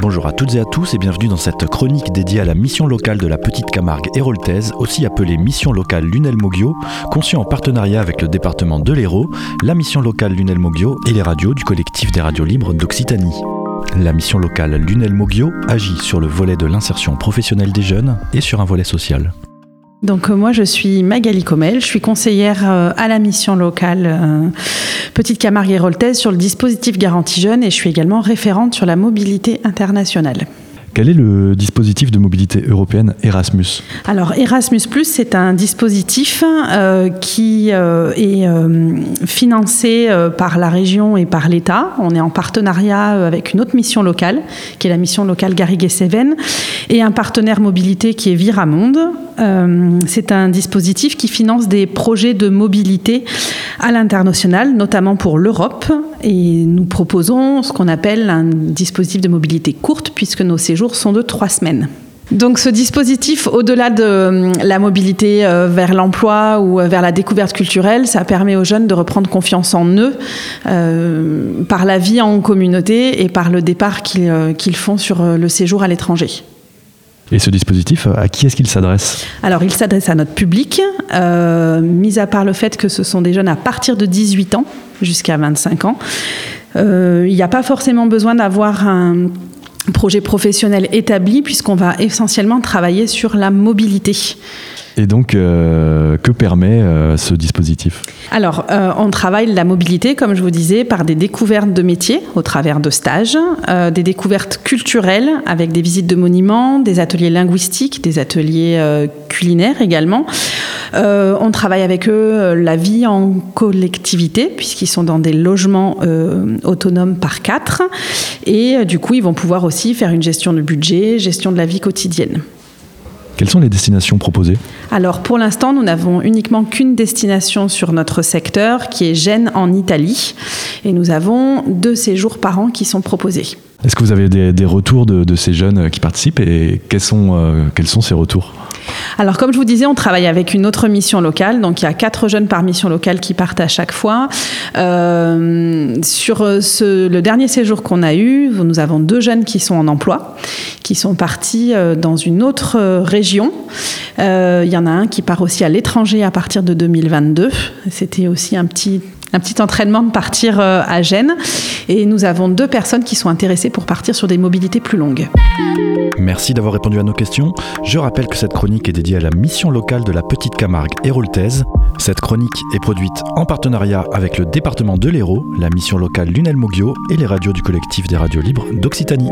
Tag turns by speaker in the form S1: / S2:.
S1: Bonjour à toutes et à tous et bienvenue dans cette chronique dédiée à la mission locale de la Petite Camargue héroltaise, aussi appelée mission locale Lunel Moggio, conçue en partenariat avec le département de l'Hérault, la mission locale Lunel Moggio et les radios du collectif des radios libres d'Occitanie. La mission locale Lunel Moggio agit sur le volet de l'insertion professionnelle des jeunes et sur un volet social.
S2: Donc euh, moi je suis Magali Comel, je suis conseillère euh, à la mission locale euh, Petite Camargue et sur le dispositif Garantie Jeunes et je suis également référente sur la mobilité internationale.
S1: Quel est le dispositif de mobilité européenne Erasmus
S2: Alors Erasmus ⁇ c'est un dispositif euh, qui euh, est euh, financé par la région et par l'État. On est en partenariat avec une autre mission locale, qui est la mission locale Garrigues-Cévennes, et un partenaire mobilité qui est Viramonde. c'est un dispositif qui finance des projets de mobilité à l'international, notamment pour l'Europe. Et nous proposons ce qu'on appelle un dispositif de mobilité courte, puisque nos séjours sont de trois semaines. Donc ce dispositif, au-delà de euh, la mobilité euh, vers l'emploi ou euh, vers la découverte culturelle, ça permet aux jeunes de reprendre confiance en eux par la vie en communauté et par le départ qu'ils font sur le séjour à l'étranger.
S1: Et ce dispositif, à qui est-ce qu'il s'adresse?
S2: Alors, il s'adresse à notre public, mis à part le fait que ce sont des jeunes à partir de 18 ans jusqu'à 25 ans. Il n'y a pas forcément besoin d'avoir un projet professionnel établi puisqu'on va essentiellement travailler sur la mobilité.
S1: Et donc, euh, que permet euh, ce dispositif?
S2: Alors, euh, on travaille la mobilité, comme je vous disais, par des découvertes de métiers au travers de stages, des découvertes culturelles avec des visites de monuments, des ateliers linguistiques, des ateliers culinaires également. On travaille avec eux la vie en collectivité, puisqu'ils sont dans des logements autonomes par quatre. Et du coup, ils vont pouvoir aussi faire une gestion de budget, gestion de la vie quotidienne.
S1: Quelles sont les destinations proposées?
S2: Alors pour l'instant, nous n'avons uniquement qu'une destination sur notre secteur qui est Gênes en Italie et nous avons deux séjours par an qui sont proposés.
S1: Est-ce que vous avez des, retours de, ces jeunes qui participent et quels sont, euh, quels sont ces retours?
S2: Alors, comme je vous disais, on travaille avec une autre mission locale. Donc, il y a quatre jeunes par mission locale qui partent à chaque fois. Euh, sur le dernier séjour qu'on a eu, nous avons deux jeunes qui sont en emploi, qui sont partis euh, dans une autre euh, région. il y en a un qui part aussi à l'étranger à partir de 2022. C'était aussi un petit un petit entraînement de partir à Gênes. Et nous avons deux personnes qui sont intéressées pour partir sur des mobilités plus longues.
S1: Merci d'avoir répondu à nos questions. Je rappelle que cette chronique est dédiée à la mission locale de la Petite Camargue héroltaise. Cette chronique est produite en partenariat avec le département de l'Hérault, la mission locale Lunel Moggio et les radios du collectif des radios libres d'Occitanie.